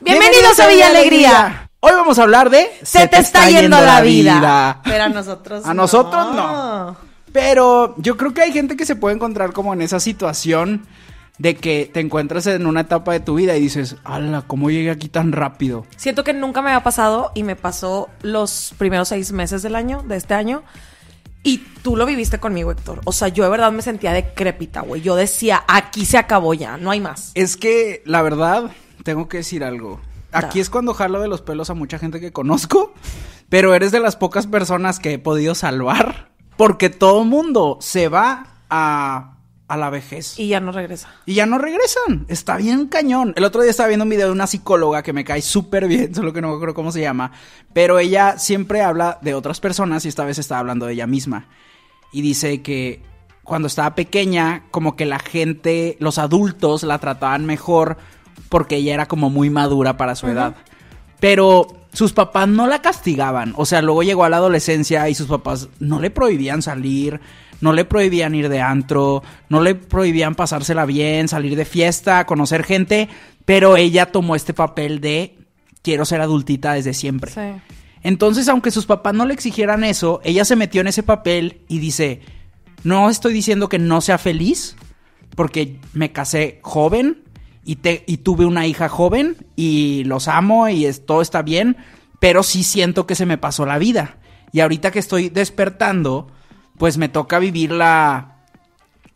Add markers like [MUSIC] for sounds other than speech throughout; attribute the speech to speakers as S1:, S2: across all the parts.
S1: Bienvenidos a Villa Alegría.
S2: Hoy vamos a hablar de
S1: Se te está yendo la vida. Pero a nosotros
S2: A nosotros no. Pero yo creo que hay gente que se puede encontrar como en esa situación de que te encuentras en una etapa de tu vida y dices, ala, ¿cómo llegué aquí tan rápido?
S1: Siento que nunca me había pasado y me pasó los primeros seis meses del año, de este año. Y tú lo viviste conmigo, Héctor. O sea, yo de verdad me sentía decrépita, güey. Yo decía, aquí se acabó ya, no hay más.
S2: Es que, la verdad, tengo que decir algo. Aquí es cuando jalo de los pelos a mucha gente que conozco, pero eres de las pocas personas que he podido salvar porque todo mundo se va a, a la vejez.
S1: Y ya no regresa.
S2: Y ya no regresan. Está bien cañón. El otro día estaba viendo un video de una psicóloga que me cae súper bien, [LAUGHS] solo que no me acuerdo cómo se llama. Pero ella siempre habla de otras personas y esta vez estaba hablando de ella misma. Y dice que cuando estaba pequeña, como que la gente, los adultos la trataban mejor porque ella era como muy madura para su edad. Pero sus papás no la castigaban. O sea, luego llegó a la adolescencia y sus papás no le prohibían salir, no le prohibían ir de antro, no le prohibían pasársela bien, salir de fiesta, conocer gente. Pero ella tomó este papel de quiero ser adultita desde siempre.
S1: Sí.
S2: Entonces, aunque sus papás no le exigieran eso, ella se metió en ese papel y dice, no estoy diciendo que no sea feliz, porque me casé joven y, tuve una hija joven y los amo y todo está bien, pero sí siento que se me pasó la vida. Y ahorita que estoy despertando, pues me toca vivirla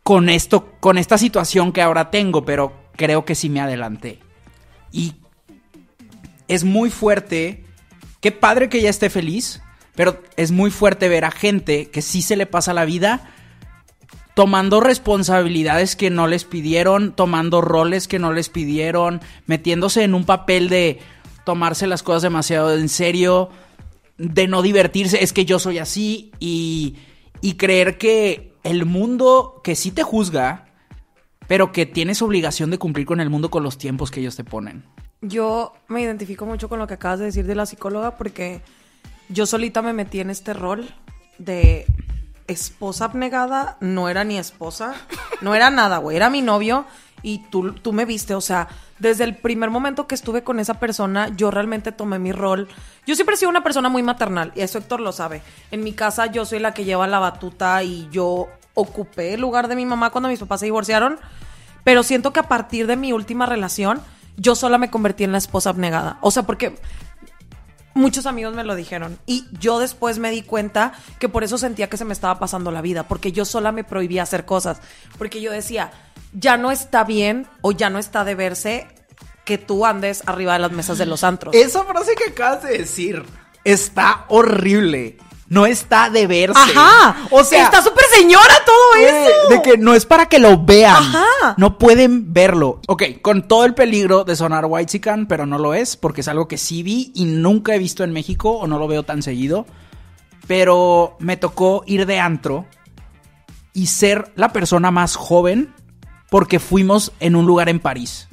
S2: con esto, con esta situación que ahora tengo, pero creo que sí me adelanté. Y es muy fuerte. Qué padre que ella esté feliz, pero es muy fuerte ver a gente que sí se le pasa la vida tomando responsabilidades que no les pidieron, tomando roles que no les pidieron, metiéndose en un papel de tomarse las cosas demasiado en serio, de no divertirse, es que yo soy así y, y creer que el mundo que sí te juzga, pero que tienes obligación de cumplir con el mundo con los tiempos que ellos te ponen.
S1: Yo me identifico mucho con lo que acabas de decir de la psicóloga porque yo solita me metí en este rol de esposa abnegada. No era ni esposa, no era nada, güey. Era mi novio y tú, tú me viste. O sea, desde el primer momento que estuve con esa persona, yo realmente tomé mi rol. Yo siempre he sido una persona muy maternal y eso Héctor lo sabe. En mi casa yo soy la que lleva la batuta y yo ocupé el lugar de mi mamá cuando mis papás se divorciaron. Pero siento que a partir de mi última relación, yo sola me convertí en la esposa abnegada. O sea, porque muchos amigos me lo dijeron. Y yo después me di cuenta que por eso sentía que se me estaba pasando la vida. Porque yo sola me prohibía hacer cosas. Porque yo decía, ya no está bien o ya no está de verse que tú andes arriba de las mesas de los antros.
S2: Esa frase que acabas de decir está horrible. No está de verse.
S1: Ajá.
S2: O sea,
S1: está súper señora todo
S2: eh,
S1: eso.
S2: de que no es para que lo vean.
S1: Ajá.
S2: No pueden verlo. Ok, con todo el peligro de sonar white pero no lo es, porque es algo que sí vi y nunca he visto en México o no lo veo tan seguido. Pero me tocó ir de antro y ser la persona más joven porque fuimos en un lugar en París.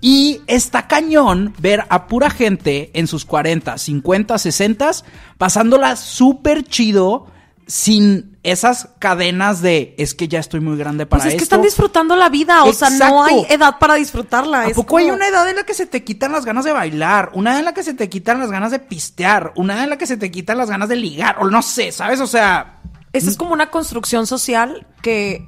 S2: Y está cañón ver a pura gente en sus 40, 50, 60 pasándola súper chido sin esas cadenas de es que ya estoy muy grande para
S1: Pues es que están disfrutando la vida. O sea, no hay edad para disfrutarla.
S2: ¿A
S1: Es
S2: poco hay una edad en la que se te quitan las ganas de bailar? Una edad en la que se te quitan las ganas de pistear? Una edad en la que se te quitan las ganas de ligar? O no sé, ¿sabes? O sea,
S1: Esa es como una construcción social que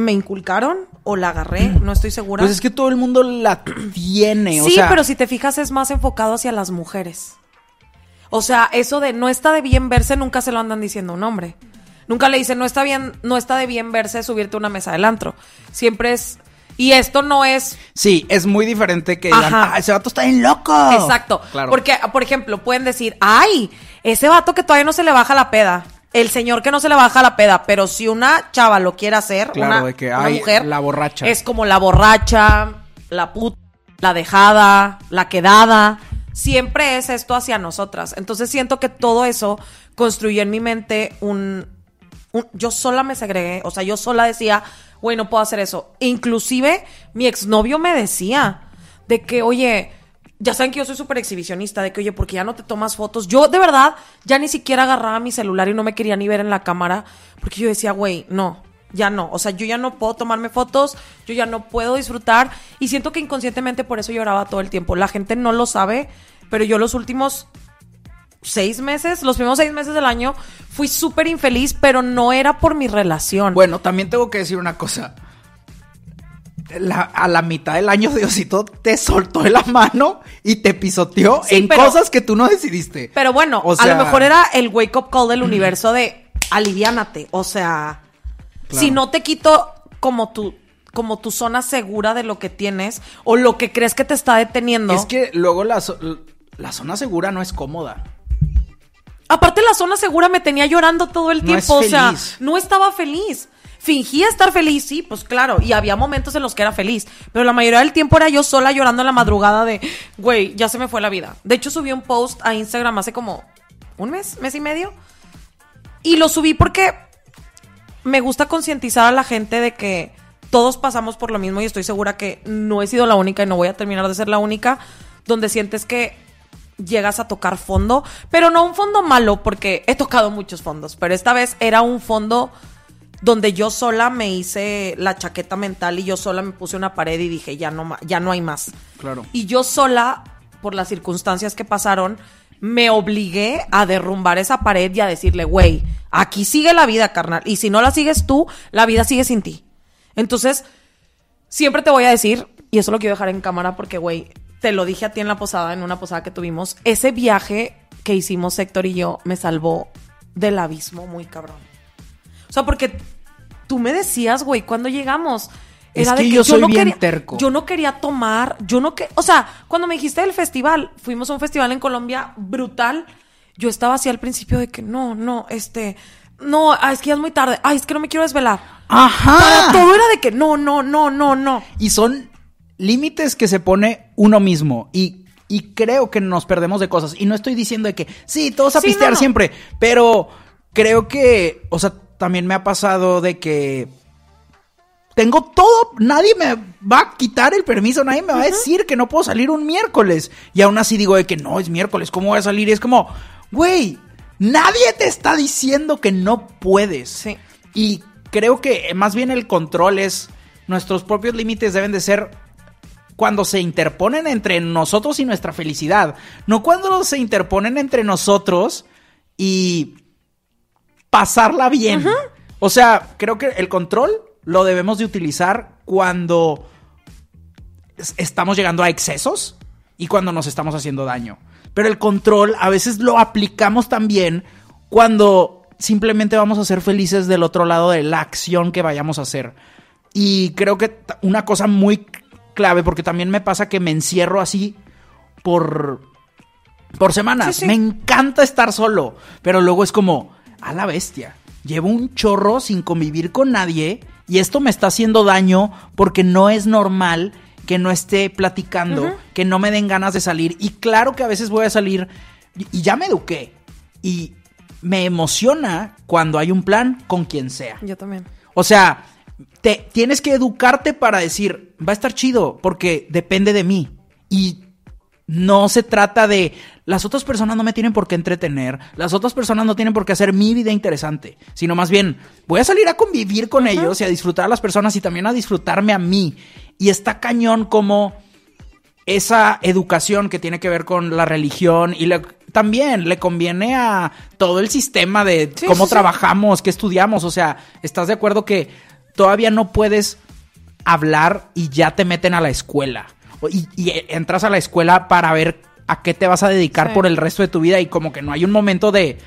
S1: me inculcaron o la agarré, no estoy segura.
S2: pues es que todo el mundo la [CLEARS THROAT] tiene. o
S1: sí,
S2: sea,
S1: pero si te fijas es más enfocado hacia las mujeres. O sea, eso de no está de bien verse nunca se lo andan diciendo a un hombre. Nunca le dicen no está bien, no está de bien verse subirte a una mesa del antro. Siempre es y esto no es
S2: Sí, es muy diferente que digan. "Ah, ese vato está bien loco.
S1: Exacto.
S2: Claro.
S1: Porque, por ejemplo, pueden decir, ay, ese vato que todavía no se le baja la peda. El señor que no se le baja la peda, pero si una chava lo quiere hacer,
S2: Claro,
S1: una,
S2: de que,
S1: una
S2: ay,
S1: mujer,
S2: la borracha.
S1: es como la borracha, la puta, la dejada, la quedada. Siempre es esto hacia nosotras. Entonces siento que todo eso construyó en mi mente un, un- yo sola me segregué, o sea, yo sola decía, güey, no puedo hacer eso. Inclusive mi exnovio me decía de que, oye, ya saben que yo soy súper exhibicionista, de que, oye, porque ya no te tomas fotos. Yo, de verdad, ya ni siquiera agarraba mi celular y no me quería ni ver en la cámara, porque yo decía, güey, no, ya no. O sea, yo ya no puedo tomarme fotos, yo ya no puedo disfrutar. Y siento que inconscientemente por eso lloraba todo el tiempo. La gente no lo sabe, pero yo los últimos seis meses, los primeros seis meses del año, fui súper infeliz, pero no era por mi relación.
S2: Bueno, también tengo que decir una cosa. La- a la mitad del año [LAUGHS] Diosito te soltó de la mano y te pisoteó
S1: Sí,
S2: en
S1: pero-
S2: cosas que tú no decidiste.
S1: Pero bueno,
S2: O
S1: a
S2: sea-
S1: lo mejor era el wake up call del universo de aliviánate. O sea,
S2: Claro.
S1: si no te quito como tu, como tu zona segura de lo que tienes o lo que crees que te está deteniendo.
S2: Es que luego la, la zona segura no es cómoda.
S1: Aparte la zona segura me tenía llorando todo el
S2: No
S1: tiempo, o sea, no estaba feliz. Fingía estar feliz, sí, pues claro, y había momentos en los que era feliz, pero la mayoría del tiempo era yo sola llorando en la madrugada de, güey, ya se me fue la vida. De hecho, subí un post a Instagram hace como un mes, mes y medio, y lo subí porque me gusta concientizar a la gente de que todos pasamos por lo mismo y estoy segura que no he sido la única y no voy a terminar de ser la única, donde sientes que llegas a tocar fondo, pero no un fondo malo porque he tocado muchos fondos, pero esta vez era un fondo donde yo sola me hice la chaqueta mental y yo sola me puse una pared y dije, ya no, ya no hay más.
S2: Claro.
S1: Y yo sola, por las circunstancias que pasaron, me obligué a derrumbar esa pared y a decirle, güey, aquí sigue la vida, carnal. Y si no la sigues tú, la vida sigue sin ti. Entonces, siempre te voy a decir, y eso lo quiero dejar en cámara porque, güey, te lo dije a ti en la posada, en una posada que tuvimos, ese viaje que hicimos Héctor y yo me salvó del abismo muy cabrón. O sea, porque tú me decías, güey, cuando llegamos.
S2: Es que yo soy bien
S1: quería,
S2: terco.
S1: Yo no quería tomar, yo no que, o sea, cuando me dijiste del festival, fuimos a un festival en Colombia brutal. Yo estaba así al principio de que no, no, este, no, ah, es que ya es muy tarde, ay, es que no me quiero desvelar.
S2: ¡Ajá!
S1: Para todo era de que no, no, no, no, no.
S2: Y son límites que se pone uno mismo. Y, y creo que nos perdemos de cosas. Y no estoy diciendo de que sí, todos a
S1: Sí,
S2: pistear
S1: no, no.
S2: siempre. Pero creo que, o sea, también me ha pasado de que tengo todo, nadie me va a quitar el permiso, nadie me va a decir que no puedo salir un miércoles. Y aún así digo de que no, es miércoles, ¿cómo voy a salir? Y es como, güey, nadie te está diciendo que no puedes.
S1: Sí.
S2: Y creo que más bien el control es, nuestros propios límites deben de ser cuando se interponen entre nosotros y nuestra felicidad, no cuando se interponen entre nosotros y pasarla bien. O sea, creo que el control lo debemos de utilizar cuando es- estamos llegando a excesos y cuando nos estamos haciendo daño. Pero el control a veces lo aplicamos también cuando simplemente vamos a ser felices del otro lado de la acción que vayamos a hacer. Y creo que una cosa muy clave, porque también me pasa que me encierro así por, por semanas.
S1: Sí, sí.
S2: Me encanta estar solo, pero luego es como, a la bestia. Llevo un chorro sin convivir con nadie y esto me está haciendo daño porque no es normal que no esté platicando, que no me den ganas de salir. Y claro que a veces voy a salir y- y ya me eduqué. Y me emociona cuando hay un plan con quien sea.
S1: Yo también.
S2: O sea, te tienes que educarte para decir, va a estar chido, porque depende de mí. Y no se trata de las otras personas no me tienen por qué entretener, las otras personas no tienen por qué hacer mi vida interesante, sino más bien voy a salir a convivir con ellos y a disfrutar a las personas y también a disfrutarme a mí. Y está cañón como esa educación que tiene que ver con la religión y también le conviene a todo el sistema de
S1: Sí,
S2: cómo
S1: sí, sí.
S2: trabajamos, qué estudiamos. O sea, ¿estás de acuerdo que todavía no puedes hablar y ya te meten a la escuela? Y, y entras a la escuela para ver a qué te vas a dedicar
S1: Sí.
S2: por el resto de tu vida y como que no hay un momento de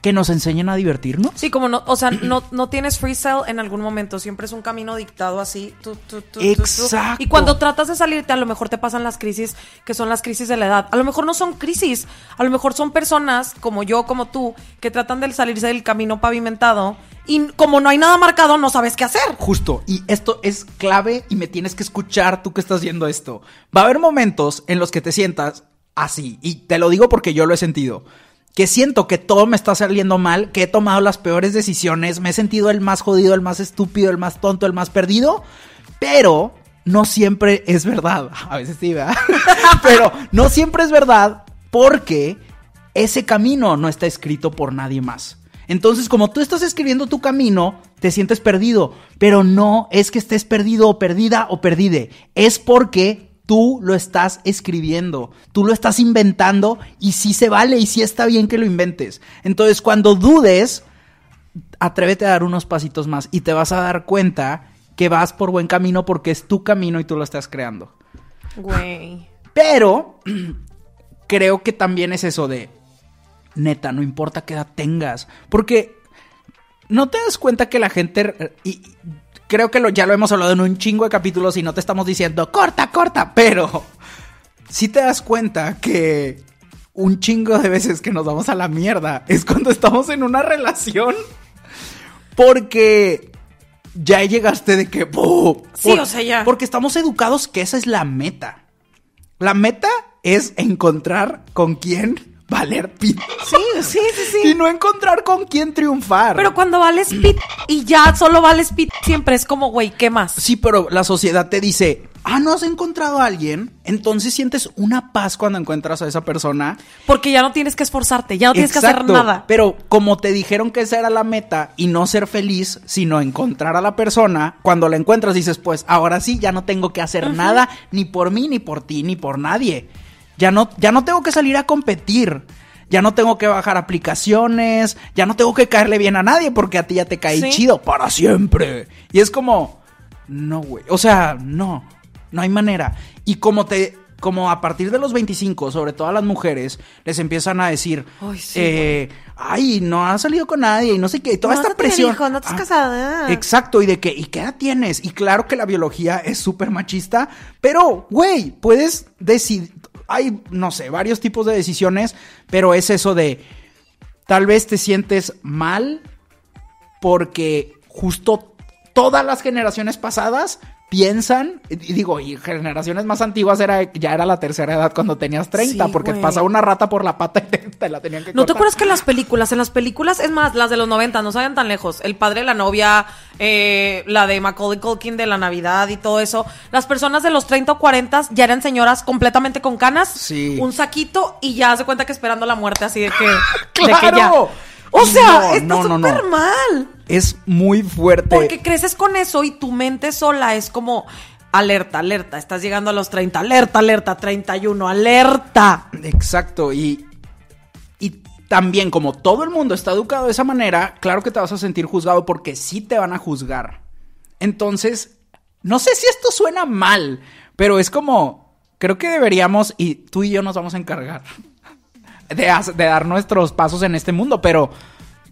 S2: que nos enseñen a divertirnos.
S1: Sí, como no, o sea, no, no tienes freestyle en algún momento, siempre es un camino dictado así. tú, tú, tú, tú, tú.
S2: Exacto.
S1: Y cuando tratas de salirte, a lo mejor te pasan las crisis que son las crisis de la edad. A lo mejor no son crisis, a lo mejor son personas como yo, como tú, que tratan de salirse del camino pavimentado y como no hay nada marcado, no sabes qué hacer.
S2: Justo, y esto es clave y me tienes que escuchar tú que estás viendo esto. Va a haber momentos en los que te sientas así, y te lo digo porque yo lo he sentido. Que siento que todo me está saliendo mal, que he tomado las peores decisiones, me he sentido el más jodido, el más estúpido, el más tonto, el más perdido, pero no siempre es verdad. [LAUGHS] A veces sí, ¿verdad? [LAUGHS] pero no siempre es verdad porque ese camino no está escrito por nadie más. Entonces, como tú estás escribiendo tu camino, te sientes perdido, pero no es que estés perdido o perdida o perdide, es porque tú lo estás escribiendo, tú lo estás inventando y sí se vale y sí está bien que lo inventes. Entonces, cuando dudes, atrévete a dar unos pasitos más y te vas a dar cuenta que vas por buen camino porque es tu camino y tú lo estás creando.
S1: Güey.
S2: Pero [CLEARS THROAT] creo que también es eso de, neta, no importa qué edad tengas, porque no te das cuenta que la gente, y creo que lo, ya lo hemos hablado en un chingo de capítulos y no te estamos diciendo, corta, corta, pero si te das cuenta que un chingo de veces que nos vamos a la mierda es cuando estamos en una relación, porque ya llegaste de que... ¡oh!
S1: Sí, o sea, ya.
S2: Porque estamos educados que esa es la meta. La meta es encontrar con quién valer pit.
S1: Sí, sí, sí, sí.
S2: Y no encontrar con quién triunfar.
S1: Pero cuando vales pit y ya solo vales pit, siempre es como, güey, ¿qué más?
S2: Sí, pero la sociedad te dice, ah, no has encontrado a alguien, entonces sientes una paz cuando encuentras a esa persona.
S1: Porque ya no tienes que esforzarte, ya no tienes que hacer nada.
S2: Pero como te dijeron que esa era la meta y no ser feliz, sino encontrar a la persona, cuando la encuentras dices, pues ahora sí, ya no tengo que hacer nada, ni por mí, ni por ti, ni por nadie. Ya no, ya no tengo que salir a competir. Ya no tengo que bajar aplicaciones, ya no tengo que caerle bien a nadie porque a ti ya te caí
S1: Sí.
S2: chido para siempre. Y es como, no, güey. O sea, no, no hay manera. Y como te, como a partir de los 25, sobre todo a las mujeres, les empiezan a decir,
S1: Ay, sí,
S2: eh, ay, no has salido con nadie y no sé qué, y toda
S1: No
S2: esta presión.
S1: no te has
S2: Ah,
S1: casado.
S2: Exacto, y de que, ¿y qué edad tienes? Y claro que la biología es súper machista, pero, güey, puedes decidir, hay, no sé, varios tipos de decisiones, pero es eso de, tal vez te sientes mal porque justo todas las generaciones pasadas piensan, y digo, y generaciones más antiguas era, ya era la tercera edad cuando tenías 30,
S1: Sí,
S2: porque
S1: güey.
S2: pasaba una rata por la pata y te, te la tenían que
S1: ¿No te acuerdas que en las películas, en las películas, es más, las de los 90, no salgan tan lejos, el padre de la novia, eh, la de Macaulay Culkin de la Navidad y todo eso, las personas de los 30 o 40 ya eran señoras completamente con canas,
S2: Sí.
S1: un saquito y ya se cuenta que esperando la muerte así de que, [LAUGHS] de que
S2: ¡Claro!
S1: ya. O sea,
S2: No,
S1: está
S2: no,
S1: súper mal.
S2: Es muy fuerte.
S1: Porque creces con eso y tu mente sola es como alerta, alerta, estás llegando a los 30, alerta, alerta, 31, alerta.
S2: Exacto, y, y también como todo el mundo está educado de esa manera, claro que te vas a sentir juzgado porque sí te van a juzgar. Entonces, no sé si esto suena mal, pero es como, creo que deberíamos, y tú y yo nos vamos a encargar de, dar nuestros pasos en este mundo, pero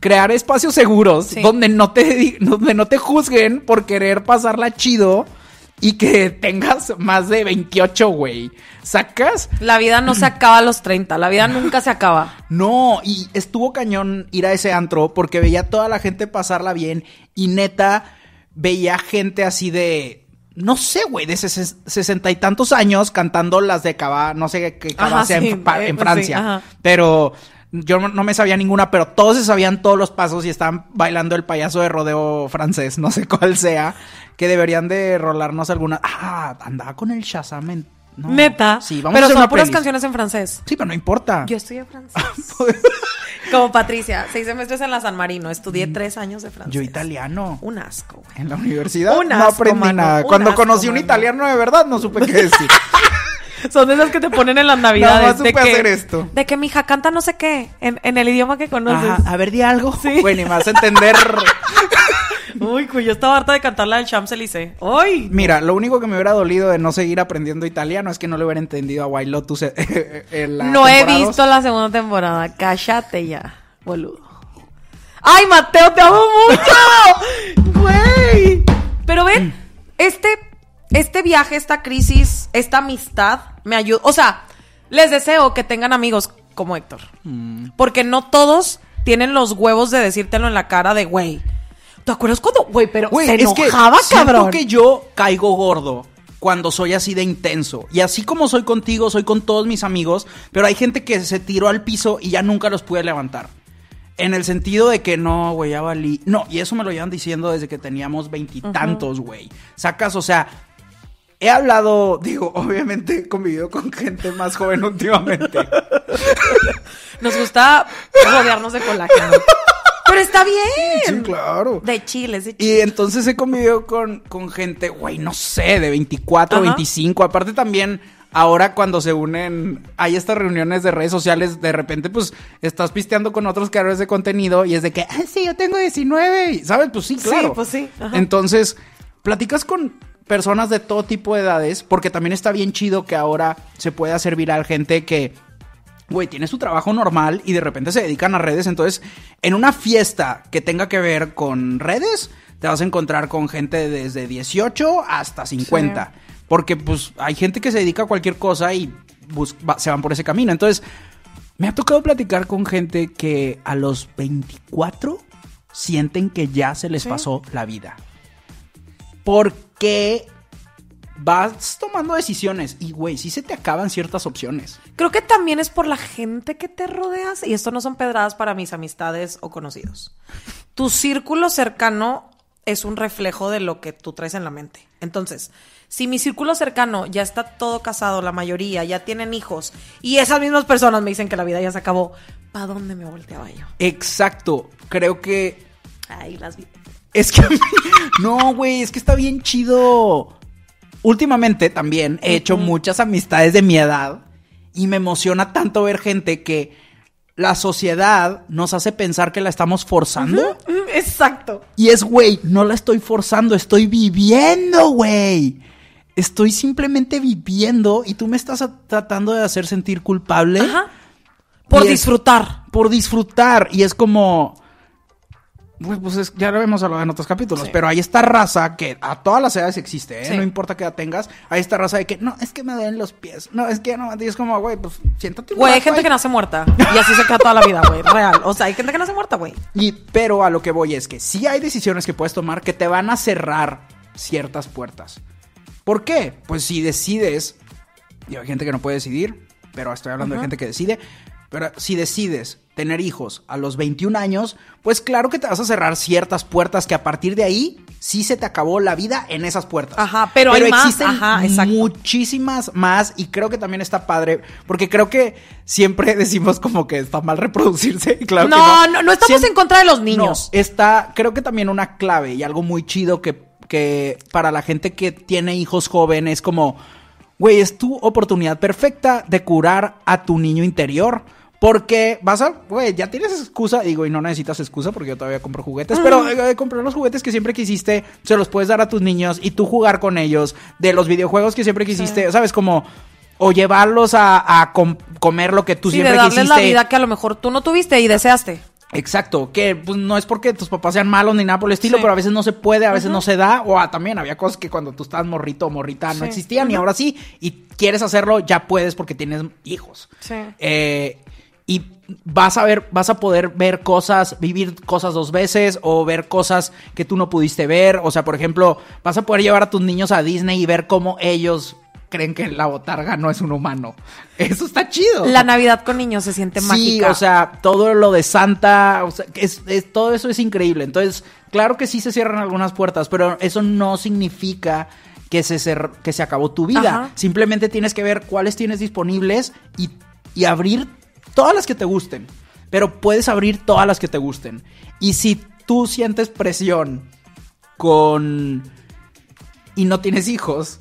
S2: crear espacios seguros
S1: Sí.
S2: donde, no te, donde no te juzguen por querer pasarla chido y que tengas más de 28, güey. ¿Sacas?
S1: La vida no se acaba a los 30, la vida nunca se acaba.
S2: No, y estuvo cañón ir a ese antro porque veía a toda la gente pasarla bien y neta veía gente así de, no sé, güey, de ses- sesenta y tantos años cantando las de Cava, no sé qué Cava sea
S1: sí,
S2: en,
S1: eh,
S2: en
S1: pues
S2: Francia,
S1: sí,
S2: pero yo no no me sabía ninguna, pero todos se sabían todos los pasos y estaban bailando el payaso de rodeo francés, [LAUGHS] no sé cuál sea, que deberían de rolarnos alguna. Ah, andaba con el Shazam en- no.
S1: Neta.
S2: Sí, vamos
S1: pero
S2: a hacer
S1: son
S2: una
S1: puras
S2: playlist.
S1: canciones en francés.
S2: Sí, pero no importa.
S1: Yo estudié francés. [LAUGHS] Como Patricia, seis semestres en la San Marino, estudié tres años de francés.
S2: Yo italiano.
S1: Un asco, güey.
S2: En la universidad
S1: Un
S2: no
S1: asco,
S2: aprendí
S1: mano,
S2: nada.
S1: un
S2: Cuando
S1: asco,
S2: conocí un
S1: mano.
S2: italiano de verdad, no supe qué decir. [LAUGHS]
S1: Son de esas que te ponen en las [LAUGHS] navidades.
S2: Nada más
S1: de
S2: supe
S1: que,
S2: hacer esto.
S1: De que mi hija canta no sé qué, en, en el idioma que conoces.
S2: Ajá, a ver, di algo.
S1: Sí.
S2: Bueno, y me vas a entender.
S1: Uy, cuyo estaba harta de cantar la del Champs-Élysées. ¡Ay!
S2: Mira, lo único que me hubiera dolido de no seguir aprendiendo italiano es que no le hubiera entendido a White Lotus [LAUGHS] en la
S1: No he visto
S2: dos.
S1: la segunda temporada. Cállate ya, boludo. Ay, Mateo, te amo mucho. [LAUGHS] Güey. Pero ven, este, este viaje, esta crisis, esta amistad me ayuda. O sea, les deseo que tengan amigos como Héctor. Porque no todos tienen los huevos de decírtelo en la cara de güey. ¿Te acuerdas cuando, güey, pero
S2: Güey,
S1: se
S2: es que
S1: enojaba,
S2: siento
S1: cabrón?
S2: que yo caigo gordo cuando soy así de intenso. Y así como soy contigo, soy con todos mis amigos, pero hay gente que se tiró al piso y ya nunca los pude levantar. En el sentido de que no, güey, ya valí. No, y eso me lo llevan diciendo desde que teníamos veintitantos, güey. Sacas, o sea, he hablado, [LAUGHS] digo, obviamente he convivido con gente más joven últimamente. [LAUGHS]
S1: Nos gusta rodearnos de colágeno. [LAUGHS] Pero está bien.
S2: Sí, claro.
S1: De chiles, de
S2: Y
S1: chiles.
S2: entonces he convivido con, con gente, güey, no sé, de 24,
S1: Ajá.
S2: 25. Aparte también, ahora cuando se unen, hay estas reuniones de redes sociales, de repente pues estás pisteando con otros creadores de contenido y es de que, ah, sí, yo tengo 19, y, ¿sabes? Pues sí,
S1: Sí,
S2: claro.
S1: pues sí, ajá.
S2: Entonces, platicas con personas de todo tipo de edades, porque también está bien chido que ahora se puede hacer viral gente que güey, tiene su trabajo normal y de repente se dedican a redes. Entonces, en una fiesta que tenga que ver con redes, te vas a encontrar con gente desde 18 hasta 50. Porque, pues, hay gente que se dedica a cualquier cosa y se van por ese camino. Entonces, me ha tocado platicar con gente que a los 24 sienten que ya se les
S1: Sí.
S2: pasó la vida. Porque vas tomando decisiones y, güey, sí se te acaban ciertas opciones.
S1: Creo que también es por la gente que te rodeas. Y esto no son pedradas para mis amistades o conocidos. Tu círculo cercano es un reflejo de lo que tú traes en la mente. Entonces, si mi círculo cercano ya está todo casado, la mayoría ya tienen hijos, y esas mismas personas me dicen que la vida ya se acabó, ¿para dónde me volteaba yo?
S2: Exacto. Creo que.
S1: Ay, las vi.
S2: Es que. [LAUGHS] no, güey, es que está bien chido. Últimamente también he hecho muchas amistades de mi edad. Y me emociona tanto ver gente que la sociedad nos hace pensar que la estamos forzando.
S1: Exacto.
S2: Y es, güey, no la estoy forzando, estoy viviendo, güey. Estoy simplemente viviendo y tú me estás tratando de hacer sentir culpable
S1: Ajá. Por
S2: Y es-
S1: disfrutar.
S2: por disfrutar. Y es como. Pues, pues es- ya lo hemos hablado en otros capítulos,
S1: Sí.
S2: pero hay esta raza que a todas las edades existe, ¿eh?
S1: Sí.
S2: No importa qué edad tengas, hay esta raza de que no, es que me duelen los pies, no, es que no, y es como, güey, pues siéntate un
S1: Güey, hay gente
S2: ahí.
S1: que nace muerta. Y así se queda toda la vida, güey. Real. O sea, hay gente que nace muerta, güey.
S2: Y, pero a lo que voy es que sí hay decisiones que puedes tomar que te van a cerrar ciertas puertas. ¿Por qué? Pues si decides, y hay gente que no puede decidir, pero estoy hablando de gente que decide, pero si decides tener hijos a los 21 años, pues claro que te vas a cerrar ciertas puertas que a partir de ahí sí se te acabó la vida en esas puertas.
S1: Ajá, pero hay más,
S2: existen
S1: ajá,
S2: muchísimas más y creo que también está padre, porque creo que siempre [LAUGHS] decimos como que está mal reproducirse. y [LAUGHS] Claro que
S1: no, no, no estamos
S2: Siem-
S1: en contra de los niños.
S2: no, está, creo que también una clave y algo muy chido que, que para la gente que tiene hijos jóvenes, como, güey, es tu oportunidad perfecta de curar a tu niño interior. Porque vas a, güey, ya tienes excusa, digo, y no necesitas excusa porque yo todavía compro juguetes, pero eh, comprar los juguetes que siempre quisiste, se los puedes dar a tus niños y tú jugar con ellos, de los videojuegos que siempre quisiste, ¿sabes? Como, o llevarlos a, a com- comer lo que tú
S1: sí, de
S2: siempre
S1: darles
S2: quisiste.
S1: la vida que a lo mejor tú no tuviste y deseaste.
S2: Exacto, que pues, no es porque tus papás sean malos ni nada por el estilo,
S1: Sí.
S2: pero a veces no se puede, a veces no se da, o ah, también había cosas que cuando tú estabas morrito o morrita no existían y ahora sí, y quieres hacerlo, ya puedes porque tienes hijos.
S1: Sí.
S2: Eh, y vas a ver, vas a poder ver cosas, vivir cosas dos veces o ver cosas que tú no pudiste ver. O sea, por ejemplo, vas a poder llevar a tus niños a Disney y ver cómo ellos creen que la botarga no es un humano. Eso está chido.
S1: La Navidad con niños se siente
S2: Sí,
S1: mágica.
S2: o sea, todo lo de Santa, o sea, es, es- todo eso es increíble. Entonces, claro que sí se cierran algunas puertas, pero eso no significa que se, cer- que se acabó tu vida.
S1: Ajá.
S2: Simplemente tienes que ver cuáles tienes disponibles y, y abrir todas las que te gusten. Pero puedes abrir todas las que te gusten. Y si tú sientes presión con... y no tienes hijos,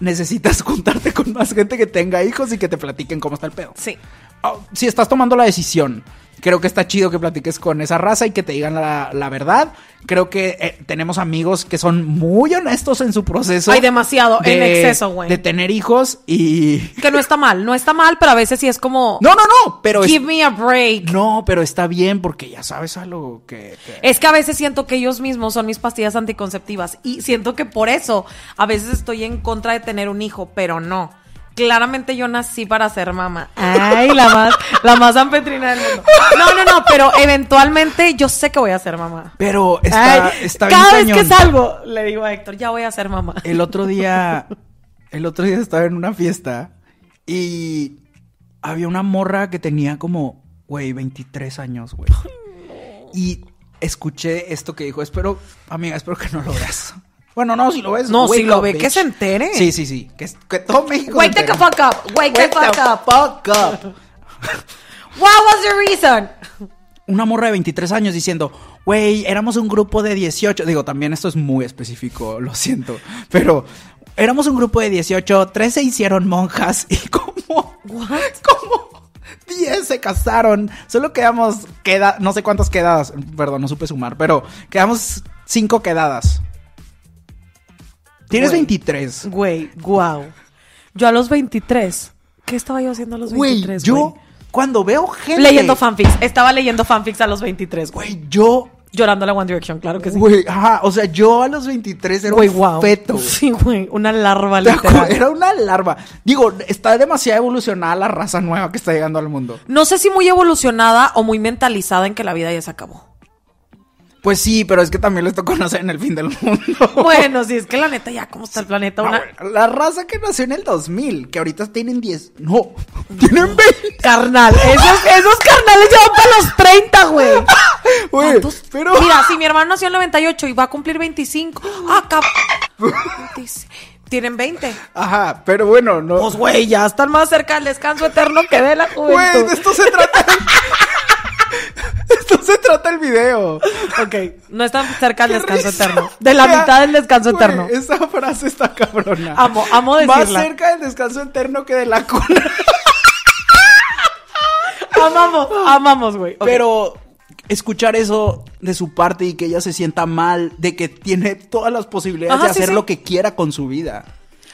S2: necesitas [LAUGHS] juntarte con más gente que tenga hijos y que te platiquen cómo está el pedo.
S1: Sí.
S2: Oh, si estás tomando la decisión Creo que está chido que platiques con esa raza y que te digan la, la verdad. Creo que eh, tenemos amigos que son muy honestos en su proceso.
S1: Hay demasiado, en exceso, güey.
S2: De tener hijos y...
S1: Que no está mal, no está mal, pero a veces sí es como...
S2: No, no, no, pero... es-
S1: Give me a break.
S2: No, pero está bien porque ya sabes algo que... que-
S1: Es que a veces siento que ellos mismos son mis pastillas anticonceptivas y siento que por eso a veces estoy en contra de tener un hijo, pero no. Claramente yo nací para ser mamá. Ay, la más, la más ampetrina del mundo. No, no, no, pero eventualmente yo sé que voy a ser mamá.
S2: Pero está,
S1: Ay,
S2: está bien
S1: cada vez
S2: cañón.
S1: que salgo, le digo a Héctor, ya voy a ser mamá.
S2: El otro día, el otro día estaba en una fiesta y había una morra que tenía como, güey, 23 años, güey. Y escuché esto que dijo, espero, amiga, espero que no lo veas. Bueno, no, si lo ves.
S1: No, si lo ve,
S2: bitch.
S1: que se entere.
S2: Sí, sí, sí. Que, que todo México.
S1: Wake the fuck up, wake the fuck up.
S2: fuck up.
S1: What was the reason?
S2: una morra de 23 años diciendo, güey, éramos un grupo de 18. Digo, también esto es muy específico, lo siento. Pero éramos un grupo de 18, tres se hicieron monjas y como,
S1: What?
S2: como 10 se casaron. Solo quedamos, queda, no sé cuántas quedadas, perdón, no supe sumar, pero quedamos 5 quedadas. Tienes
S1: Güey.
S2: 23.
S1: Güey, wow. Yo a los 23, ¿qué estaba yo haciendo a los
S2: Güey,
S1: 23?
S2: yo
S1: güey?
S2: cuando veo gente...
S1: Leyendo fanfics. Estaba leyendo fanfics a los 23, güey.
S2: Güey, yo...
S1: Llorando la One Direction, claro que sí.
S2: Güey, ajá, o sea, yo a los 23 era
S1: Güey,
S2: un
S1: wow.
S2: feto. güey. [LAUGHS]
S1: Sí, güey, una larva literal.
S2: Era una larva. Digo, está demasiado evolucionada la raza nueva que está llegando al mundo.
S1: No sé si muy evolucionada o muy mentalizada en que la vida ya se acabó.
S2: Pues sí, pero es que también les tocó nacer en el fin del mundo. [LAUGHS]
S1: Bueno, sí, es que la neta ya, ¿cómo está el planeta? Una
S2: güey, la raza que nació en el 2000, que ahorita tienen 10. No, [LAUGHS] tienen 20.
S1: carnal. Esos, esos carnales ya van para los 30, güey. [LAUGHS]
S2: Güey, pero.
S1: Mira, si mi hermano nació en el 98 y va a cumplir 25. Ah, cabrón. Tienen 20.
S2: Ajá, pero bueno, no.
S1: Pues, güey, ya están más cerca del descanso eterno que de la
S2: Güey,
S1: juventud.
S2: de esto se trata. [LAUGHS] esto se trata el video.
S1: Ok, no están cerca del descanso
S2: risa.
S1: eterno. De la
S2: O sea,
S1: mitad del descanso
S2: güey,
S1: eterno.
S2: Esa frase está cabrona.
S1: Amo, amo
S2: Más
S1: decirla.
S2: cerca del descanso eterno que de la cuna. [LAUGHS]
S1: Amamos, amamos, güey.
S2: Pero escuchar eso de su parte y que ella se sienta mal, de que tiene todas las posibilidades
S1: Ajá,
S2: de
S1: sí,
S2: hacer
S1: sí.
S2: lo que quiera con su vida.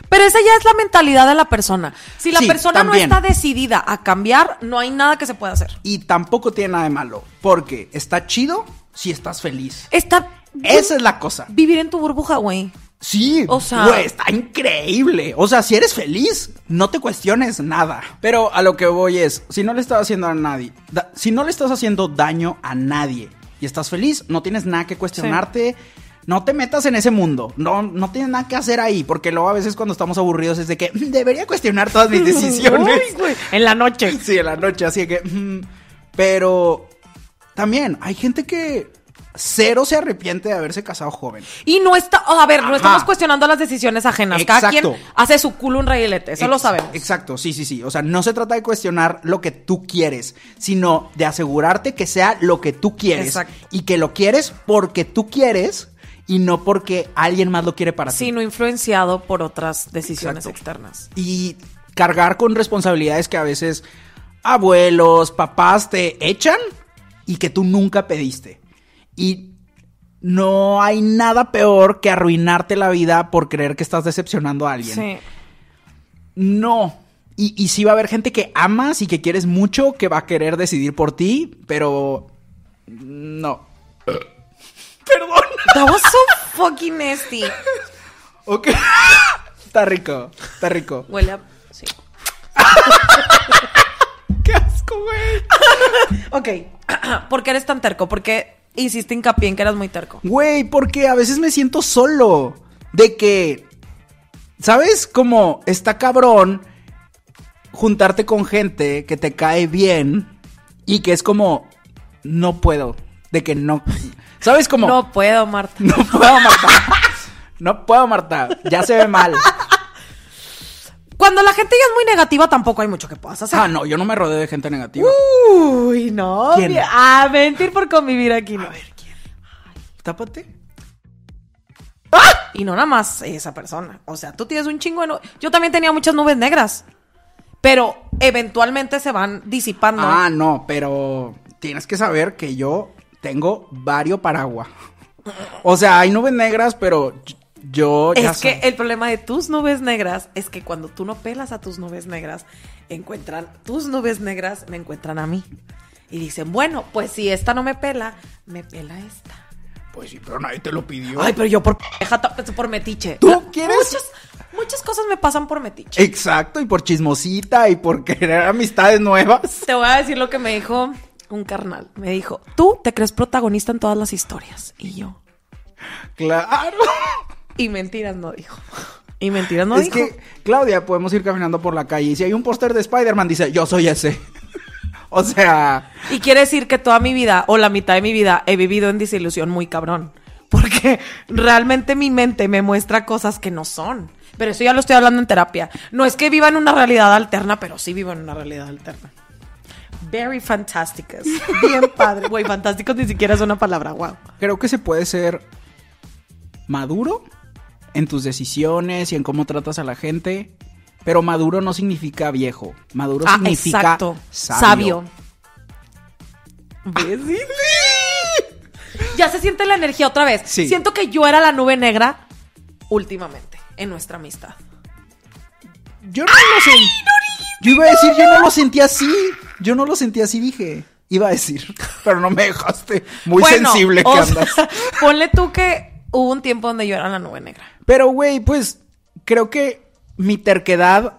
S1: Pero esa ya es la mentalidad de la persona. Si la
S2: Sí,
S1: persona
S2: también.
S1: no está decidida a cambiar, no hay nada que se pueda hacer.
S2: Y tampoco tiene nada de malo, porque está chido si estás feliz.
S1: Está.
S2: Esa es la cosa.
S1: Vivir en tu burbuja, güey.
S2: Sí,
S1: O sea-
S2: güey, está increíble. O sea, si eres feliz, no te cuestiones nada. Pero a lo que voy es, si no le estás haciendo a nadie, da- si no le estás haciendo daño a nadie y estás feliz, no tienes nada que cuestionarte. No te metas en ese mundo. No, no tienes nada que hacer ahí. Porque luego a veces cuando estamos aburridos es de que "Mm, debería cuestionar todas mis [LAUGHS] decisiones.
S1: Uy, güey. En la noche.
S2: Sí, en la noche, así que. mm, pero también hay gente que cero se arrepiente de haberse casado joven.
S1: Y no está, a ver, no
S2: Ajá.
S1: estamos cuestionando las decisiones ajenas. Cada quien
S2: Exacto.
S1: hace su culo un reguilete, eso lo sabemos.
S2: Exacto, sí, sí, sí. O sea, no se trata de cuestionar lo que tú quieres, sino de asegurarte que sea lo que tú quieres.
S1: Exacto.
S2: Y que lo quieres porque tú quieres y no porque alguien más lo quiere para ti.
S1: Sino influenciado por otras decisiones
S2: Exacto.
S1: externas.
S2: Y cargar con responsabilidades que a veces abuelos, papás te echan y que tú nunca pediste. Y no hay nada peor que arruinarte la vida por creer que estás decepcionando a alguien.
S1: Sí.
S2: No. Y, y sí va a haber gente que amas y que quieres mucho, que va a querer decidir por ti, pero no. [LAUGHS] Perdón.
S1: That was so fucking nasty.
S2: Ok. está rico, está rico.
S1: Huele a. Sí. [LAUGHS]
S2: Qué asco, güey.
S1: Ok. [CLEARS THROAT] ¿Por qué eres tan terco? ¿Por qué hiciste hincapié en que eras muy terco?
S2: Güey, porque a veces me siento solo. De que, ¿sabes? Como está cabrón juntarte con gente que te cae bien y que es como, no puedo. De que no. ¿Sabes? Como,
S1: No puedo, Marta. [LAUGHS]
S2: no puedo, Marta. No puedo, Marta. Ya se ve mal.
S1: Cuando la gente ya es muy negativa, tampoco hay mucho que puedas hacer.
S2: Ah, no, yo no me rodeo de gente negativa.
S1: Uy, no.
S2: ¿Quién?
S1: Ah, mentir por convivir aquí, no.
S2: Tápate.
S1: Y no nada más esa persona. O sea, tú tienes un chingo de... nu- Yo también tenía muchas nubes negras. Pero eventualmente se van disipando.
S2: Ah, no, pero tienes que saber que yo tengo vario paraguas. O sea, hay nubes negras, pero yo ya
S1: Es que el problema de tus nubes negras es que cuando tú no pelas a tus nubes negras, encuentran tus nubes negras, me encuentran a mí. Y dicen, bueno, pues si esta no me pela, me pela esta.
S2: Pues sí, pero nadie te lo pidió.
S1: Ay, pero yo por ta- por metiche.
S2: ¿Tú quieres?
S1: Muchas, muchas cosas me pasan por metiche.
S2: Exacto, y por chismosita y por querer amistades nuevas.
S1: Te voy a decir lo que me dijo un carnal. Me dijo, tú te crees protagonista en todas las historias. Y yo,
S2: Claro.
S1: y mentiras no dijo. Y mentiras no
S2: es
S1: dijo.
S2: que, Claudia, podemos ir caminando por la calle y si hay un póster de Spider-Man, dice, yo soy ese. [LAUGHS] o sea,
S1: Y quiere decir que toda mi vida, o la mitad de mi vida, he vivido en desilusión muy cabrón. Porque realmente mi mente me muestra cosas que no son. Pero eso ya lo estoy hablando en terapia. No es que viva en una realidad alterna, pero sí vivo en una realidad alterna. Very fantásticas. [LAUGHS] Bien padre. Güey, fantásticos ni siquiera es una palabra, wow.
S2: creo que se puede ser maduro en tus decisiones y en cómo tratas a la gente. Pero maduro no significa viejo. Maduro
S1: Ah,
S2: significa
S1: exacto.
S2: sabio.
S1: ¿Ves? [LAUGHS] Ya se siente la energía otra vez.
S2: Sí.
S1: Siento que yo era la nube negra últimamente en nuestra amistad.
S2: Yo no lo sentí. Yo iba a decir, yo no lo sentí así. Yo no lo sentí así, dije. Iba a decir, [LAUGHS] pero no me dejaste muy
S1: Bueno,
S2: sensible que
S1: sea,
S2: andas. [LAUGHS]
S1: ponle tú que hubo un tiempo donde yo era la nube negra.
S2: Pero, güey, pues creo que mi terquedad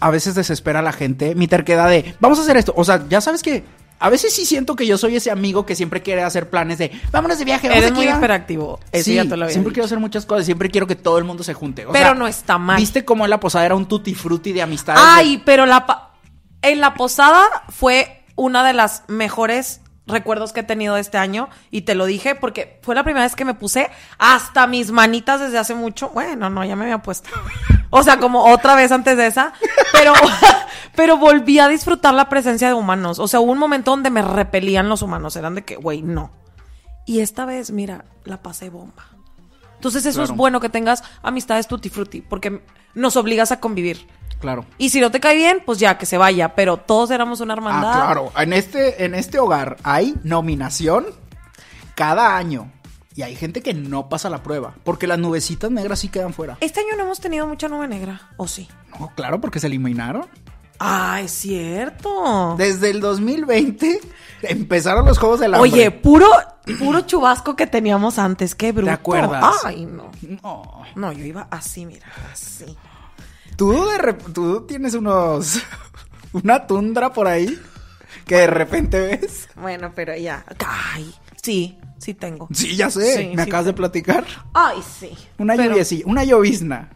S2: a veces desespera a la gente. Mi terquedad de, vamos a hacer esto. O sea, ya sabes que a veces sí siento que yo soy ese amigo que siempre quiere hacer planes de, vámonos de viaje, vamos
S1: Eres muy
S2: va".
S1: hiperactivo. Eso
S2: Sí,
S1: ya te lo había
S2: siempre
S1: dicho.
S2: quiero hacer muchas cosas, siempre quiero que todo el mundo se junte. O
S1: Pero
S2: sea,
S1: no está mal.
S2: ¿Viste cómo en la posada era un tutti frutti de amistades?
S1: Ay, pero la pa- en la posada fue una de las mejores recuerdos que he tenido este año y te lo dije porque fue la primera vez que me puse hasta mis manitas desde hace mucho. Bueno, no, ya me había puesto. O sea, como otra vez antes de esa, pero [LAUGHS] pero volví a disfrutar la presencia de humanos. O sea, hubo un momento donde me repelían los humanos, eran de que, güey, no. Y esta vez, mira, la pasé bomba. Entonces eso
S2: Claro.
S1: es bueno que tengas amistades tutti frutti porque nos obligas a convivir.
S2: Claro.
S1: Y si no te cae bien, pues ya, que se vaya. Pero todos éramos una hermandad.
S2: Ah, claro. En este, en este hogar hay nominación cada año. Y hay gente que no pasa la prueba. Porque las nubecitas negras sí quedan fuera.
S1: Este año no hemos tenido mucha nube negra, ¿o sí?
S2: No, claro, porque se eliminaron.
S1: Ah, es cierto.
S2: Desde el 2020 empezaron los Juegos del Hambre.
S1: Oye, puro, puro chubasco que teníamos antes, qué bruto.
S2: acuerdas?
S1: Ay, no.
S2: No.
S1: No, yo iba así, mira, así.
S2: Tú, de tú tienes unos... [LAUGHS] Una tundra por ahí que de repente ves.
S1: Bueno, pero ya. Ay, sí, sí tengo.
S2: Sí, ya sé.
S1: Sí,
S2: Me
S1: sí
S2: acabas de platicar.
S1: Ay, sí.
S2: Una
S1: Pero-
S2: lluviecilla, una llovizna.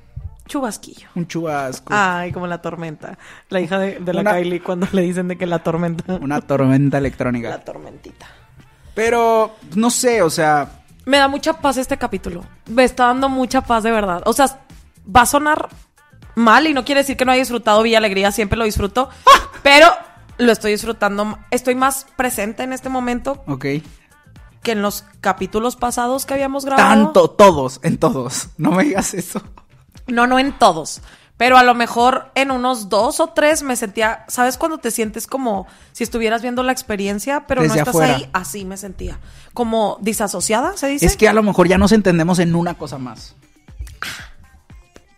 S1: Chubasquillo.
S2: Un chubasco.
S1: Ay, como la tormenta. La hija de, de la
S2: Una-
S1: Kylie cuando le dicen de que la tormenta.
S2: Una tormenta electrónica.
S1: La tormentita.
S2: Pero, no sé, o sea...
S1: Me da mucha paz este capítulo. Me está dando mucha paz de verdad. O sea, va a sonar mal y no quiere decir que no haya disfrutado Villa Alegría, siempre lo disfruto, pero lo estoy disfrutando. Estoy más presente en este momento
S2: Ok.
S1: que en los capítulos pasados que habíamos grabado.
S2: Tanto, todos, en todos. No me digas eso.
S1: No, no en todos. Pero a lo mejor en unos dos o tres me sentía, ¿sabes cuando te sientes como si estuvieras viendo la experiencia, pero no estás
S2: afuera.
S1: ahí? Así me sentía. Como disasociada, se dice.
S2: Es que a lo mejor ya nos entendemos en una cosa más.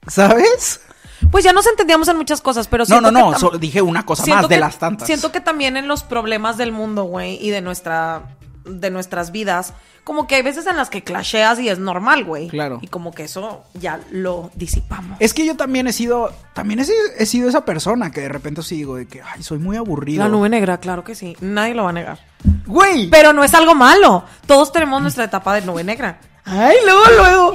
S2: ¿Sabes?
S1: Pues ya nos entendíamos en muchas cosas, pero
S2: No, no, no. solo dije una cosa más de las tantas.
S1: Siento que también en los problemas del mundo, güey, y de nuestra de nuestras vidas, como que hay veces en las que clasheas y es normal, güey.
S2: Claro.
S1: Y como que eso ya lo disipamos.
S2: Es que yo también he sido, también he sido, he sido esa persona que de repente sí digo de que, ay, soy muy aburrido.
S1: La nube negra, claro que sí. Nadie lo va a negar.
S2: Güey.
S1: Pero no es algo malo. Todos tenemos nuestra etapa de nube negra. Ay, luego, luego.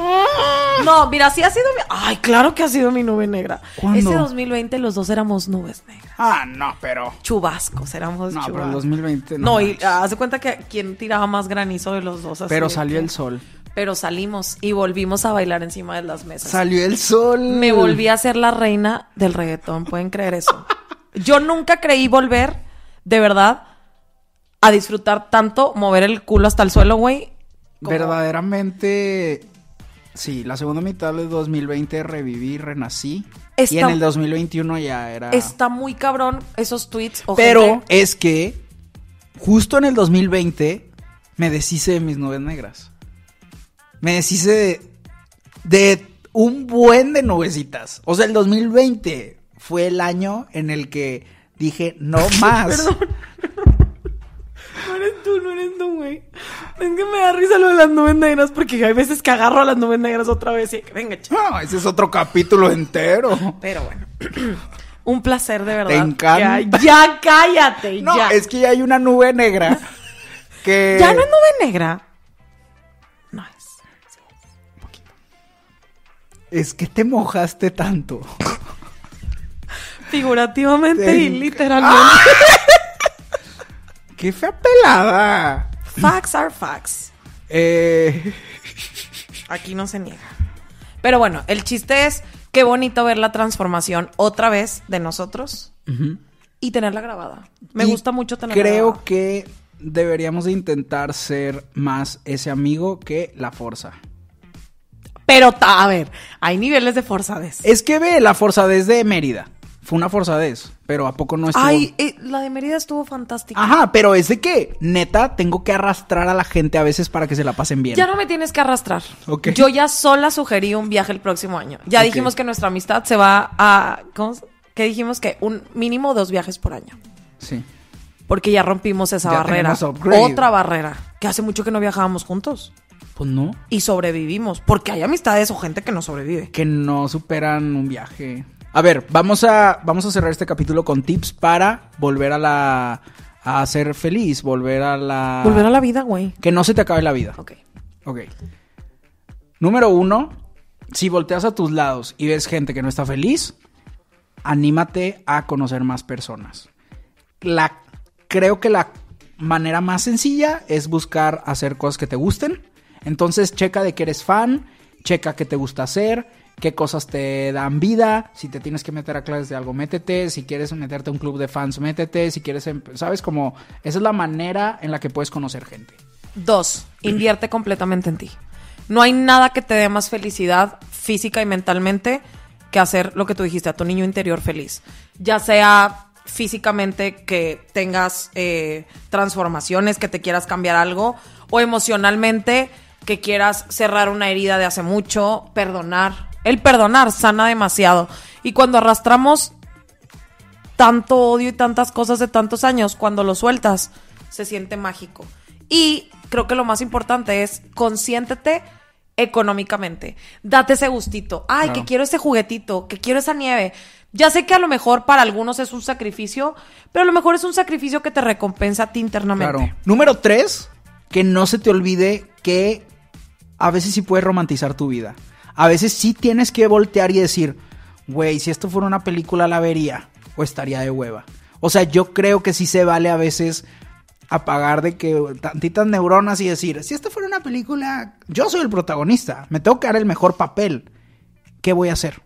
S1: No, mira, sí ha sido mi... Ay, claro que ha sido mi nube negra.
S2: ¿Cuándo?
S1: Ese 2020 los dos éramos nubes negras.
S2: Ah, no, pero.
S1: Chubascos, éramos
S2: No, pero el 2020 no
S1: No, y
S2: manches.
S1: haz de cuenta que quien tiraba más granizo de los dos. así
S2: Pero
S1: de
S2: salió
S1: que-
S2: el sol.
S1: Pero salimos y volvimos a bailar encima de las mesas.
S2: Salió el sol.
S1: Me volví a ser la reina del reggaetón, pueden creer eso. [LAUGHS] Yo nunca creí volver, de verdad, a disfrutar tanto, mover el culo hasta el suelo, güey.
S2: Verdaderamente. Sí, la segunda mitad del 2020 reviví, renací. Y en el 2021 ya era.
S1: Está muy cabrón esos tweets. o
S2: Pero
S1: gente-
S2: es que justo en el 2020 me deshice de mis nubes negras. Me deshice de, de un buen de nubecitas. O sea, el 2020 fue el año en el que dije, no [LAUGHS] más.
S1: Perdón. No eres tú, no eres tú, güey. Es que me da risa lo de las nubes negras porque hay veces que agarro a las nubes negras otra vez y que venga, chico.
S2: No, ese es otro capítulo entero.
S1: Pero bueno. Un placer de verdad.
S2: Te encanta.
S1: Ya, ya cállate,
S2: No,
S1: ya.
S2: es que ya hay una nube negra [LAUGHS] que...
S1: Ya no es nube negra. No es.
S2: Es que te mojaste tanto.
S1: Figurativamente
S2: Te
S1: y literalmente.
S2: ¡Qué fea pelada!
S1: Facts are facts.
S2: Eh...
S1: Aquí no se niega. Pero bueno, el chiste es qué bonito ver la transformación otra vez de nosotros y tenerla grabada. Me
S2: Y
S1: gusta mucho tenerla
S2: Creo
S1: grabada.
S2: que deberíamos de intentar ser más ese amigo que la forza.
S1: Pero, a ver, hay niveles de forzadez.
S2: Es que ve la forzadez de Mérida. Fue una forzadez, pero ¿a poco no estuvo?
S1: Ay, eh, la de Mérida estuvo fantástica.
S2: Ajá, pero es de que, neta, tengo que arrastrar a la gente a veces para que se la pasen bien.
S1: Ya no me tienes que arrastrar.
S2: Ok.
S1: Yo ya sola sugerí un viaje el próximo año. Ya dijimos que nuestra amistad se va a... ¿Cómo? Que dijimos que un mínimo dos viajes por año.
S2: Sí.
S1: Porque ya rompimos esa
S2: Ya
S1: barrera. Otra barrera. Que hace mucho que no viajábamos juntos.
S2: Pues no.
S1: Y sobrevivimos. Porque hay amistades o gente que no sobrevive.
S2: Que no superan un viaje. A ver, vamos a, vamos a cerrar este capítulo con tips para volver a la. a ser feliz, volver a la.
S1: Volver a la vida, güey.
S2: Que no se te acabe la vida.
S1: Ok.
S2: Ok. Número uno, si volteas a tus lados y ves gente que no está feliz, anímate a conocer más personas. La, creo que la manera más sencilla es buscar hacer cosas que te gusten. Entonces checa de que eres fan, checa qué te gusta hacer, qué cosas te dan vida, si te tienes que meter a clases de algo, métete, si quieres meterte a un club de fans, métete, si quieres, em- sabes, como esa es la manera en la que puedes conocer gente.
S1: Dos, invierte completamente en ti. No hay nada que te dé más felicidad física y mentalmente que hacer lo que tú dijiste, a tu niño interior feliz. Ya sea físicamente que tengas eh, transformaciones, que te quieras cambiar algo, o emocionalmente que quieras cerrar una herida de hace mucho, perdonar. El perdonar sana demasiado. Y cuando arrastramos tanto odio y tantas cosas de tantos años, cuando lo sueltas, se siente mágico. Y creo que lo más importante es consiéntete económicamente. Date ese gustito. Ay, que quiero ese juguetito, que quiero esa nieve. Ya sé que a lo mejor para algunos es un sacrificio, pero a lo mejor es un sacrificio que te recompensa a ti internamente.
S2: Claro. Número tres, que no se te olvide que a veces sí puedes romantizar tu vida. A veces sí tienes que voltear y decir, güey, si esto fuera una película la vería o estaría de hueva. O sea, yo creo que sí se vale a veces apagar de que tantitas neuronas y decir, si esto fuera una película, yo soy el protagonista, me tengo que dar el mejor papel. ¿Qué voy a hacer?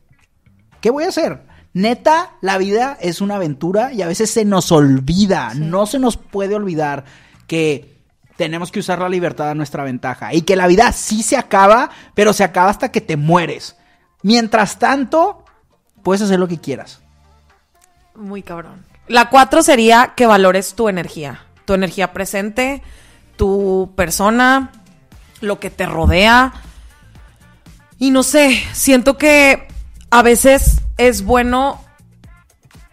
S2: ¿Qué voy a hacer? Neta, la vida es una aventura y a veces se nos olvida, no se nos puede olvidar que tenemos que usar la libertad a nuestra ventaja y que la vida sí se acaba, pero se acaba hasta que te mueres. Mientras tanto, puedes hacer lo que quieras.
S1: Muy cabrón. La cuatro sería que valores tu energía. Tu energía presente, tu persona, lo que te rodea. Y no sé, siento que a veces es bueno,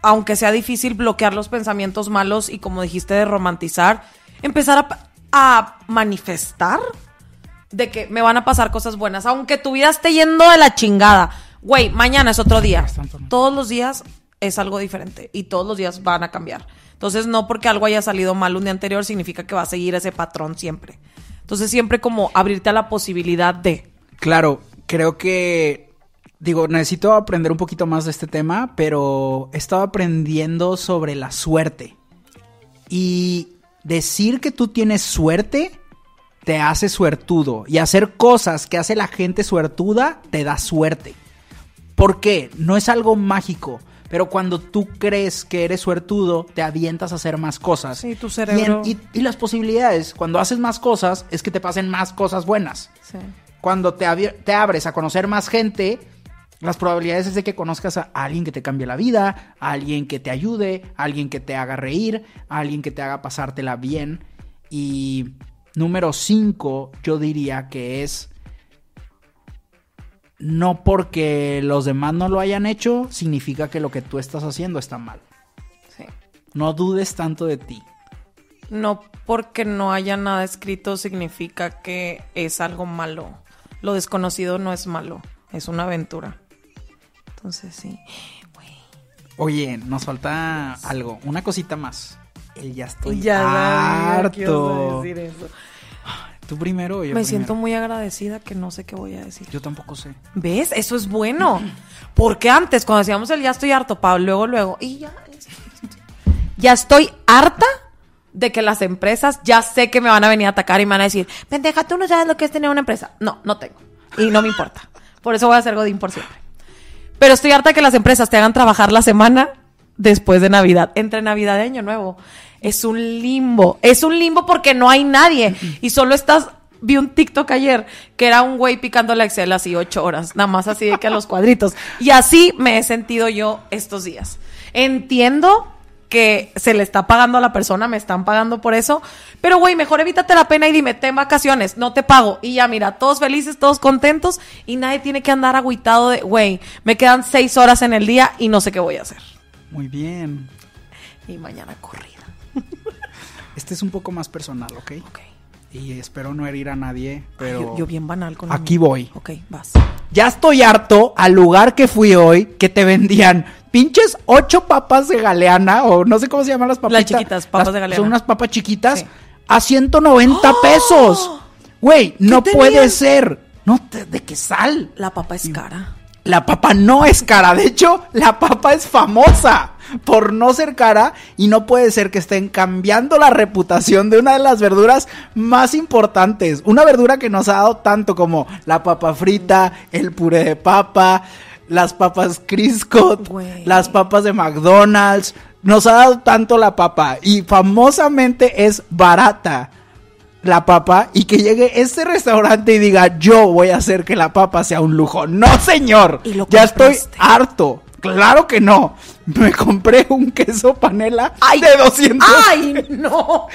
S1: aunque sea difícil, bloquear los pensamientos malos y como dijiste de romantizar, empezar a, a manifestar de que me van a pasar cosas buenas, aunque tu vida esté yendo de la chingada. Güey, mañana es otro día. Todos los días es algo diferente y todos los días van a cambiar. Entonces, no porque algo haya salido mal un día anterior significa que va a seguir ese patrón siempre. Entonces, siempre como abrirte a la posibilidad de.
S2: Claro, creo que, digo, necesito aprender un poquito más de este tema, pero he estado aprendiendo sobre la suerte. Y decir que tú tienes suerte te hace suertudo. Y hacer cosas que hace la gente suertuda te da suerte. ¿Por qué? No es algo mágico. Pero cuando tú crees que eres suertudo, te avientas a hacer más cosas.
S1: Sí, tu
S2: Y en-
S1: cerebro.
S2: Y, y las posibilidades, cuando haces más cosas, es que te pasen más cosas buenas. Cuando te abres a conocer más gente, Las probabilidades es de que conozcas a alguien que te cambie la vida, a alguien que te ayude, a alguien que te haga reír, a alguien que te haga pasártela bien. Y número 5, yo diría que es no porque los demás no lo hayan hecho, significa que lo que tú estás haciendo está mal.
S1: Sí.
S2: No dudes tanto de ti.
S1: No porque no haya nada escrito significa que es algo malo. Lo desconocido no es malo, es una aventura. Entonces sí.
S2: Oye, nos falta algo, una cosita más. El ya estoy
S1: Ya
S2: harto.
S1: decir eso.
S2: Tú primero yo
S1: Me
S2: primero?
S1: siento muy agradecida que no sé qué voy a decir.
S2: Yo tampoco sé.
S1: ¿Ves? Eso es bueno. [LAUGHS] Porque antes, cuando decíamos el ya estoy harto, Pablo, luego, luego, y ya, ya estoy harta de que las empresas ya sé que me van a venir a atacar y me van a decir, pendeja, tú no sabes lo que es tener una empresa. No, no tengo. Y no me importa. Por eso voy a ser Godín por siempre. Pero estoy harta de que las empresas te hagan trabajar la semana después de Navidad, entre Navidad y Año Nuevo. Es un limbo. Es un limbo porque no hay nadie. Y solo estás. Vi un TikTok ayer que era un güey picando la Excel así ocho horas, nada más así de que a los cuadritos. Y así me he sentido yo estos días. Entiendo que se le está pagando a la persona, me están pagando por eso, pero güey, mejor evítate la pena y dime, ten vacaciones, no te pago. Y ya, mira, todos felices, todos contentos y nadie tiene que andar agüitado de, güey, me quedan seis horas en el día y no sé qué voy a hacer.
S2: Muy bien.
S1: Y mañana corrida.
S2: Este es un poco más personal, ¿ok?
S1: Ok.
S2: Y espero no herir a nadie, pero...
S1: Yo, yo bien banal con
S2: Aquí
S1: mía.
S2: voy.
S1: Ok, vas.
S2: Ya estoy harto al lugar que fui hoy que te vendían pinches ocho papas de galeana o no sé cómo se llaman las papitas.
S1: chiquitas, papas
S2: Las-
S1: de galeana.
S2: Son unas papas chiquitas
S1: Sí.
S2: a 190 pesos. Güey, no
S1: tenían?
S2: puede ser. No, te- ¿de qué sal?
S1: La papa es cara.
S2: La papa no es cara. De hecho, la papa es famosa por no ser cara y no puede ser que estén cambiando la reputación de una de las verduras más importantes. Una verdura que nos ha dado tanto como la papa frita, el puré de papa, las papas Crisco, las papas de McDonald's. Nos ha dado tanto la papa y famosamente es barata la papa y que llegue este restaurante y diga yo voy a hacer que la papa sea un lujo. No, señor.
S1: Y lo
S2: ya estoy harto. Claro que no. Me compré un queso panela
S1: Ay.
S2: de 200.
S1: ¡Ay, no!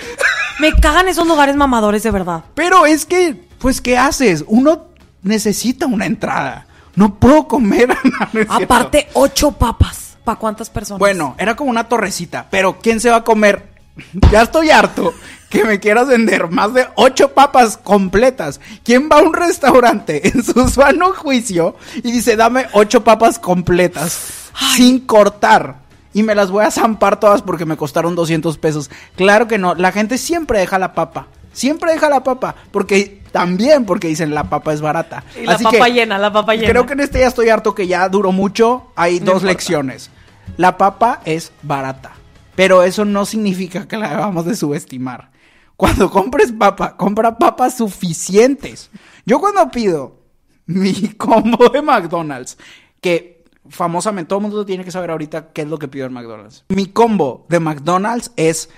S1: Me cagan esos lugares mamadores de verdad.
S2: Pero es que, pues, ¿qué haces? Uno necesita una entrada. No puedo comer. [LAUGHS] No.
S1: Aparte, ocho papas. ¿Para cuántas personas?
S2: Bueno, era como una torrecita, pero ¿quién se va a comer? [LAUGHS] Ya estoy harto que me quieras vender más de ocho papas completas. ¿Quién va a un restaurante [LAUGHS] en su sano juicio y dice, dame ocho papas completas sin cortar? Y me las voy a zampar todas porque me costaron 200 pesos. Claro que no, la gente siempre deja la papa. Siempre deja la papa, porque también porque dicen la papa es barata.
S1: Y la papa llena, la papa llena.
S2: Creo que en este ya estoy harto que ya duró mucho. Hay
S1: No
S2: dos
S1: importa.
S2: lecciones. La papa es barata, pero eso no significa que la debamos de subestimar. Cuando compres papa, compra papas suficientes. Yo cuando pido mi [LAUGHS] combo de McDonald's, que famosamente todo el mundo tiene que saber ahorita qué es lo que pido en McDonald's. Mi combo de McDonald's es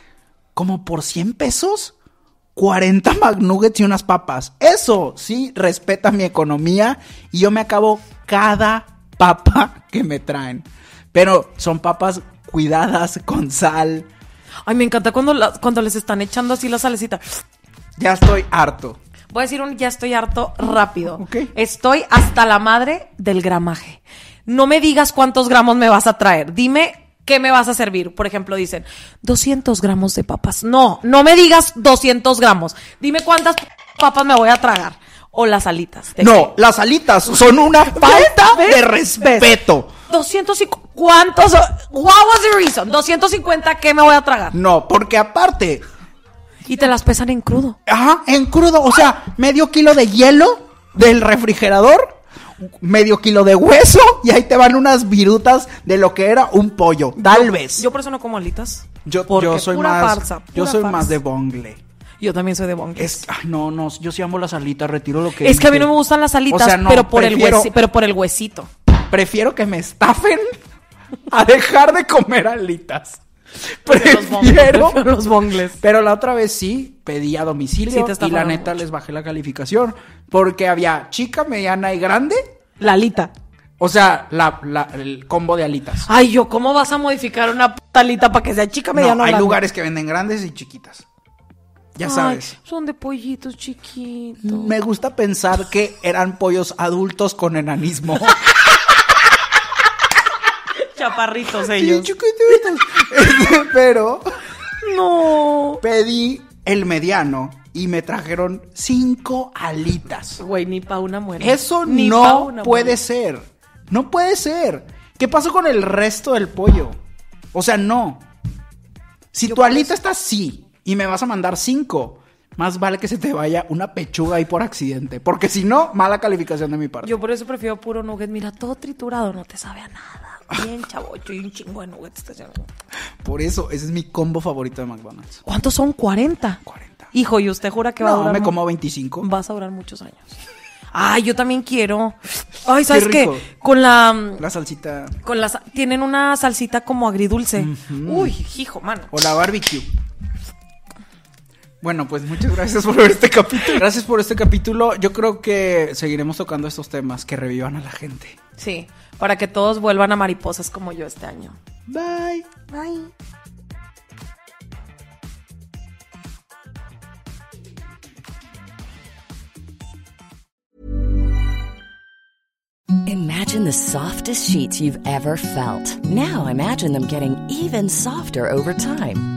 S2: como por 100 pesos. 40 McNuggets y unas papas. Eso sí respeta mi economía y yo me acabo cada papa que me traen. Pero son papas cuidadas con sal.
S1: Ay, me encanta cuando, cuando les están echando así la salecita.
S2: Ya estoy harto.
S1: Voy a decir un ya estoy harto rápido.
S2: Ok.
S1: Estoy hasta la madre del gramaje. No me digas cuántos gramos me vas a traer. Dime qué me vas a servir. Por ejemplo, dicen 200 gramos de papas. No, no me digas 200 gramos. Dime cuántas papas me voy a tragar. O las alitas. ¿De
S2: No, las alitas son una falta de respeto.
S1: 250. ¿Cuántos? What was the reason? 250, ¿qué me voy a tragar?
S2: No, porque aparte,
S1: Y te las pesan en crudo.
S2: ajá, en crudo, o sea, medio kilo de hielo del refrigerador, medio kilo de hueso y ahí te van unas virutas de lo que era un pollo, tal vez.
S1: Yo por eso no como alitas.
S2: Yo, yo soy
S1: pura
S2: más,
S1: farsa,
S2: yo soy
S1: farsa.
S2: más de bongle.
S1: Yo también soy de bongles.
S2: Es, ay, no, no, yo sí amo las alitas, retiro lo que
S1: Es que a mí no me gustan las alitas,
S2: O sea, no,
S1: pero, por el huesi- pero por el huesito.
S2: Prefiero que me estafen a dejar de comer alitas. [LAUGHS]
S1: Prefiero los bongles,
S2: Prefiero.
S1: los bongles.
S2: Pero la otra vez sí pedí a domicilio
S1: Sí,
S2: y la neta
S1: mucho.
S2: les bajé la calificación porque había chica, mediana y grande.
S1: La alita.
S2: O sea, la, la- el combo de alitas.
S1: Ay, yo, ¿cómo vas a modificar una talita para que sea chica,
S2: no,
S1: mediana o
S2: hay
S1: grande?
S2: lugares que venden grandes y chiquitas. Ya
S1: Ay,
S2: sabes.
S1: son de pollitos chiquitos.
S2: Me gusta pensar que eran pollos adultos con enanismo.
S1: Chaparritos
S2: Sí,
S1: ellos.
S2: chiquititos. [LAUGHS] Pero
S1: No.
S2: pedí el mediano y me trajeron cinco alitas.
S1: Güey, ni pa' una muere.
S2: Eso
S1: Ni
S2: no
S1: una
S2: puede ser. No puede ser. ¿Qué pasó con el resto del pollo? O sea, no. Si tu alita está así y me vas a mandar cinco, más vale que se te vaya una pechuga ahí por accidente. Porque si no, mala calificación de mi parte.
S1: Yo por eso prefiero puro nugget. Mira, todo triturado no te sabe a nada. Bien chavocho y un chingo de nuggets.
S2: Por eso, ese es mi combo favorito de McDonald's.
S1: ¿Cuántos son? 40.
S2: 40.
S1: Hijo, ¿y usted jura que va a
S2: No,
S1: durar?
S2: me
S1: mu-
S2: como 25.
S1: Vas a durar muchos años. Ay, yo también quiero. Ay, ¿sabes qué?
S2: rico.
S1: Con la...
S2: La salsita
S1: Con la... Tienen una salsita como agridulce. Uy, hijo, mano.
S2: o la barbecue. Bueno, pues muchas gracias por ver este capítulo. Gracias por este capítulo. Yo creo que seguiremos tocando estos temas que revivan a la gente.
S1: Sí, para que todos vuelvan a mariposas como yo este año.
S2: Bye.
S1: Bye.
S3: Imagine the softest sheets you've ever felt. Now imagine them getting even softer over time.